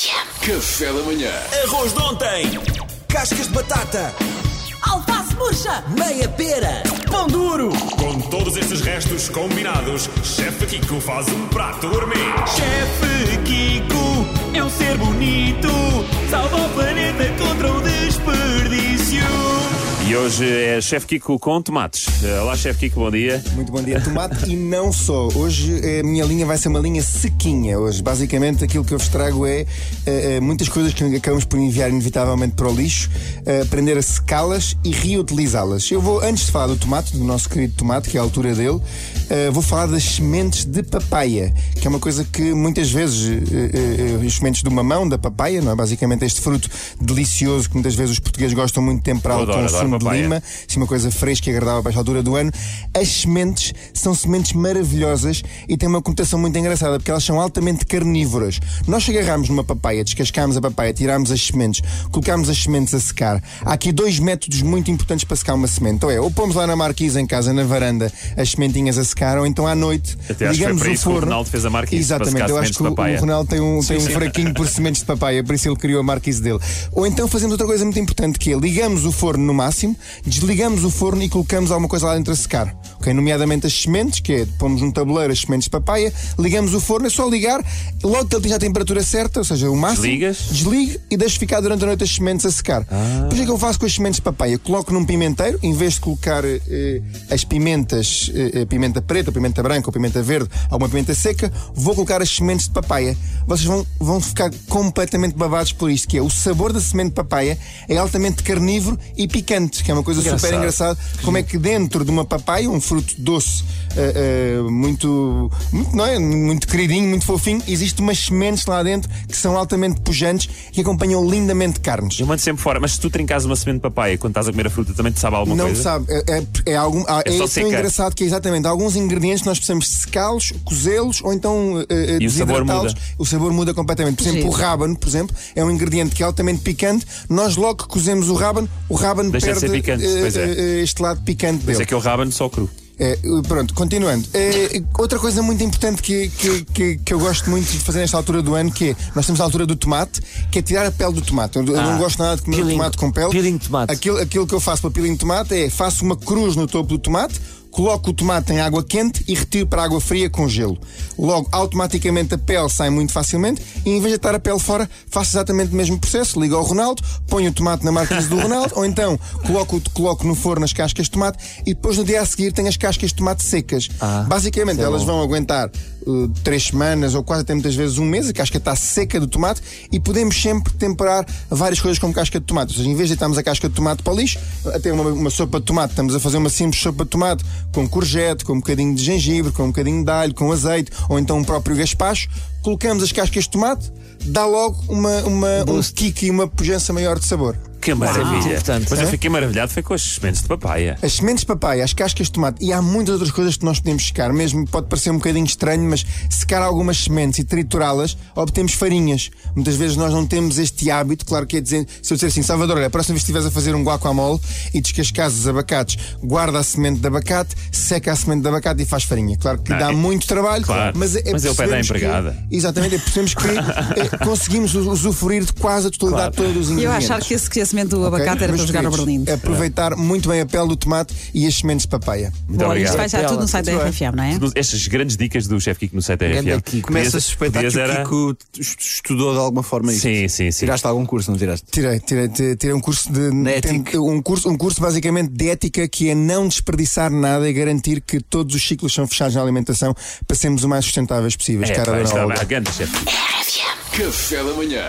Café da manhã. Arroz de ontem. Cascas de batata. Alface murcha! Meia pera. Pão duro! Com todos estes restos combinados, Chefe Kiko faz um prato gourmet. Chefe Kiko hoje é Chefe Kiko com tomates. Eh, Olá, Chefe Kiko, bom dia. Muito bom dia, tomate. e não só. Hoje eh, a minha linha vai ser uma linha sequinha. Hoje, basicamente, aquilo que eu vos trago é eh, muitas coisas que acabamos por enviar inevitavelmente para o lixo, aprender a secá-las e reutilizá-las. Eu vou, antes de falar do tomate, do nosso querido tomate, que é a altura dele, eh, vou falar das sementes de papaya, que é uma coisa que muitas vezes eh, eh, as sementes do mamão, da papaya, não é? Basicamente este fruto delicioso que muitas vezes os portugueses gostam muito de temperá-lo Eu adoro, com sumo de lima, assim uma coisa fresca e agradável para esta altura do ano. As sementes são sementes maravilhosas e têm uma conotação muito engraçada porque elas são altamente carnívoras. Nós se agarramos numa papaya, descascámos a papaya, tirámos as sementes, colocámos as sementes a secar. Há aqui dois métodos muito importantes para secar uma semente. Ou é, ou pomos lá na marquise em casa, na varanda, as sementinhas a secar, ou então à noite Até acho que ligamos o isso que o forno. Ronaldo fez a marquise, Exatamente, eu acho que o, o Ronaldo tem um, tem um fraquinho por sementes de papaya, por isso ele criou a marquise dele. Ou então fazemos outra coisa muito importante que é ligamos o forno no máximo, desligamos o forno e colocamos alguma coisa lá dentro a secar. Ok? Nomeadamente as sementes, que é pomos num tabuleiro as sementes de papaya, ligamos o forno, é só ligar, logo que ele tem a temperatura certa, ou seja, o máximo, Desligas? desligue e deixo ficar durante a noite as sementes a secar. Depois o que é que eu faço com as sementes de papaya? Coloco num pimenteiro, em vez de colocar eh, as pimentas, eh, pimenta preta, pimenta branca ou pimenta verde, alguma pimenta seca, vou colocar as sementes de papaya. Vocês vão, vão ficar completamente babados por isto, que é o sabor da semente de papaya é altamente carnívoro e picante, que é uma coisa super engraçada. Como é que dentro de uma papaya, um fruto doce, eh, eh, muito, muito, não é? muito queridinho, muito fofinho, existe umas sementes lá dentro que são altamente pujantes e acompanham lindamente carnes. Eu mando sempre fora, mas se tu trincas uma semente de papaya quando estás a comer a fruta, também te sabe alguma Não coisa? sabe, é, é, é, algum, ah, É é, só tão seca. engraçado que é exatamente há alguns ingredientes nós precisamos secá-los, cozê-los ou então eh, E o sabor desidratá-los. muda. O sabor muda completamente. Por exemplo, Giro. o rábano, por exemplo, é um ingrediente que é altamente picante. Nós logo que cozemos o rábano, o rábano Deixa de perde ser picante, pois é. este lado picante Mas dele. é que eu rabano só cru. É, pronto, continuando. É, outra coisa muito importante que, que, que, que eu gosto muito de fazer nesta altura do ano, que é, nós temos a altura do tomate, que é tirar a pele do tomate. Eu, eu não gosto nada de comer peeling- tomate com pele. peeling de tomate. Aquilo, aquilo que eu faço para peeling de tomate é, faço uma cruz no topo do tomate, coloco o tomate em água quente e retiro para a água fria com gelo. Logo, automaticamente a pele sai muito facilmente e em vez de estar a pele fora, faço exatamente o mesmo processo. Ligo ao Ronaldo, ponho o tomate na marquise do Ronaldo, ou então coloco, coloco no forno as cascas de tomate e depois no dia a seguir tenho as cascas de tomate secas. Basicamente, elas vão aguentar uh, três semanas ou quase até muitas vezes um mês, a casca está seca do tomate e podemos sempre temperar várias coisas com casca de tomate. Ou seja, em vez de deitarmos a casca de tomate para o lixo, até uma, uma sopa de tomate, estamos a fazer uma simples sopa de tomate com courgette, com um bocadinho de gengibre, com um bocadinho de alho, com azeite ou então um próprio gaspacho, colocamos as cascas de tomate, dá logo uma, uma, um kick e uma pujança maior de sabor. Que maravilha. importante. Mas eu É? fiquei maravilhado foi com as sementes de papaya. As sementes de papaya, as cascas de tomate e há muitas outras coisas que nós podemos secar. Mesmo pode parecer um bocadinho estranho, mas secar algumas sementes e triturá-las, obtemos farinhas. Muitas vezes nós não temos este hábito. Claro que é dizer, se eu disser assim, Salvador, olha, a próxima vez que estiveres a fazer um guacamole e descascas os abacates, guarda a semente de abacate, seca a semente de abacate e faz farinha. Claro que Não, dá é- muito trabalho, Claro. mas, é, Mas ele pede à percebemos que- empregada. exatamente, é, percebemos que é, conseguimos usufruir de quase a totalidade de todos os E eu ingredientes. achar que esse que a semente do abacate era Meus para jogar ao queridos, Berlim. Aproveitar muito bem a pele do tomate e as sementes de papaya. Muito Bom, obrigado. isto vai estar tudo no site da. RFM, não é? Estas grandes dicas do Chefe Kiko no site da RFM. Começa a suspeitar que o Kiko est- estudou de alguma forma isto. Sim, sim, sim. Tiraste algum curso, não tiraste? Tirei, tirei, tirei, um curso de tem- um curso, um curso basicamente de ética que é não desperdiçar nada e garantir que todos os ciclos são fechados na alimentação para sermos o mais sustentáveis possíveis. É, cara é grande chefe. Café da manhã.